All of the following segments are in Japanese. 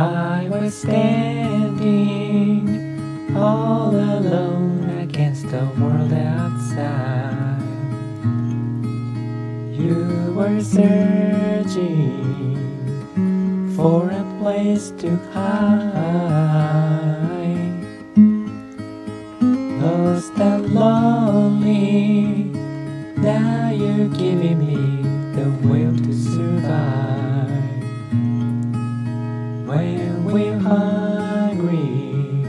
I was standing all alone against the world outside. You were searching for a place to hide. Lost and lonely, now you're giving me the will to hungry,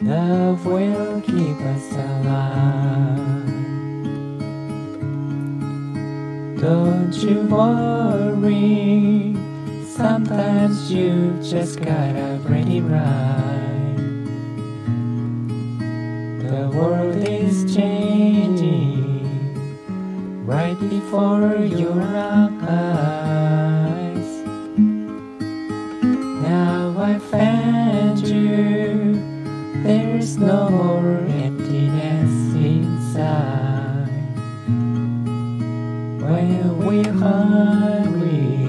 love will keep us alive. Don't you worry, sometimes you just gotta bring it right. The world is changing right before your eyes. When we're hungry,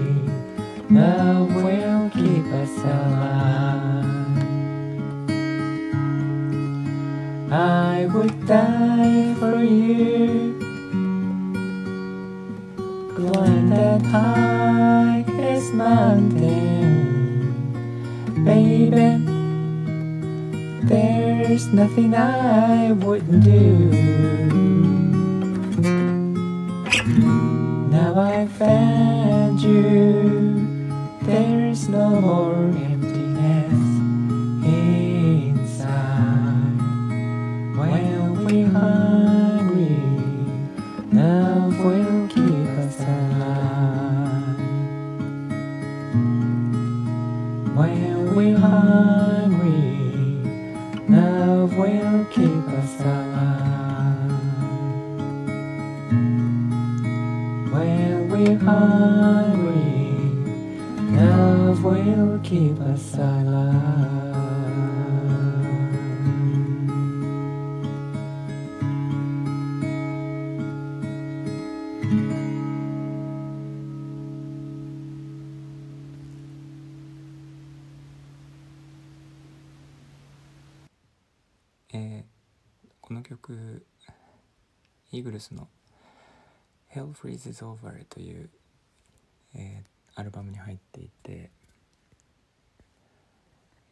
love will keep us alive. I would die for you. Climb that highest mountain, baby. There's nothing I wouldn't do. I found you. There's no more emptiness inside. When we're hungry, love will keep us alive. When we're hungry, When we're hungry, love will keep us alive. えーこの曲イーグルスの「Hell Freezes Over」という、えーアルバムに入っていて、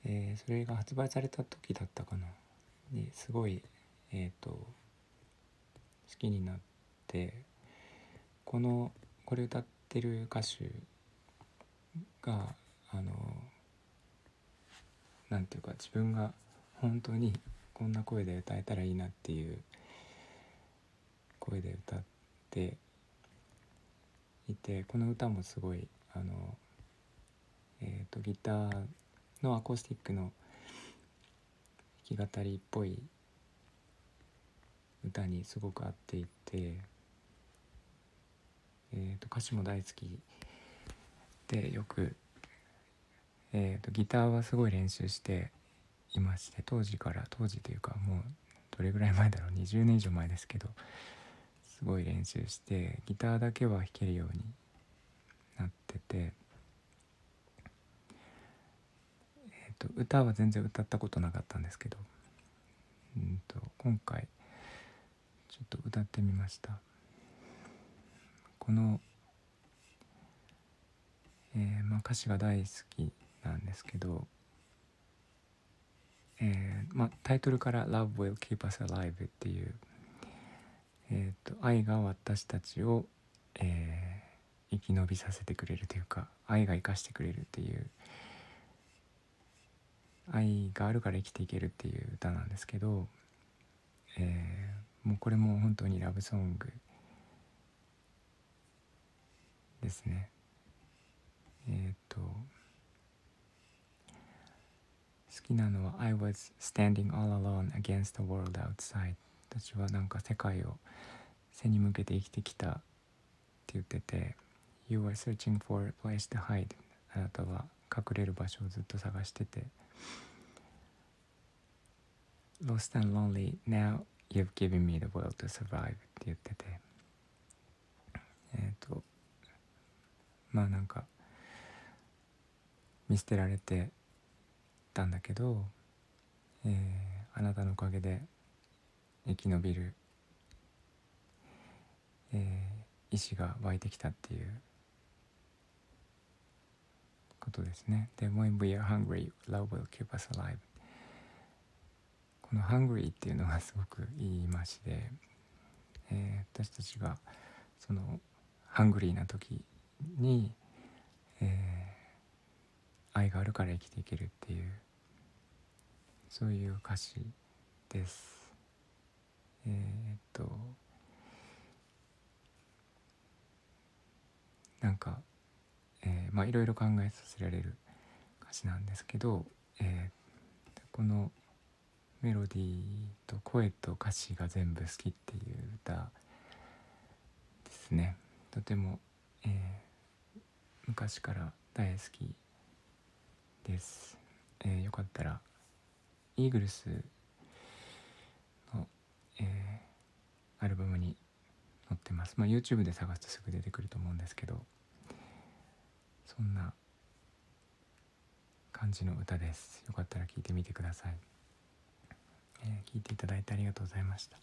えーそれが発売された時だったかな。にすごい、えー、と好きになってこのこれ歌ってる歌手があのなんていうか自分が本当にこんな声で歌えたらいいなっていう声で歌っていてこの歌もすごいあの、えー、とギターのアコースティックの弾き語りっぽい歌にすごく合っていて、えー、と歌詞も大好きでよく、えー、とギターはすごい練習していまして当時から当時というかもうどれぐらい前だろう20年以上前ですけどすごい練習してギターだけは弾けるようになってて、えー、と歌は全然歌ったことなかったんですけどうんと今回ちょっと歌ってみました。この、えーまあ、歌詞が大好きなんですけどえーまあ、タイトルから「Love will keep us alive」っていう、えーと、愛が私たちを、えー、生き延びさせてくれるというか愛が生かしてくれるっていう愛があるから生きていけるっていう歌なんですけど、えー、もうこれも本当にラブソングですね。えっ、と好きなのは「I was standing all alone against the world outside」私はなんか世界を背に向けて生きてきたって言ってて「You were searching for a place to hide」あなたは隠れる場所をずっと探してて「Lost and lonely now you've given me the will to survive」って言ってて。えっ、とまあなんか見捨てられてたんだけど、えーあなたのおかげで生き延びる、えー意志が湧いてきたっていうことですね。で、When we are hungry, love will keep us alive. この hungry っていうのがすごくいい言い回しで、えー私たちがそのハングリーな時に、えー愛があるから生きていけるっていうそういう歌詞です。えーっとなんか、えーまあいろいろ考えさせられる歌詞なんですけど、えーこのメロディーと声と歌詞が全部好きっていう歌ですね。とても、えー昔から大好きです、えーよかったらイーグルス、えーアルバムに載ってます、まあ、YouTube で探すとすぐ出てくると思うんですけどそんな感じの歌です。よかったら聴いてみてください、えーいていただいてありがとうございました。